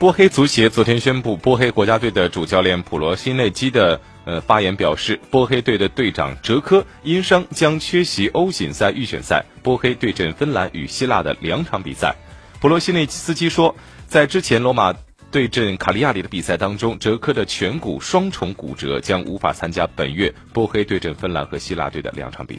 波黑足协昨天宣布，波黑国家队的主教练普罗西内基的呃发言表示，波黑队的队长哲科因伤将缺席欧锦赛预选赛，波黑对阵芬兰与希腊的两场比赛。普罗西内斯基说，在之前罗马对阵卡利亚里的比赛当中，哲科的颧骨双重骨折将无法参加本月波黑对阵芬兰和希腊队的两场比赛。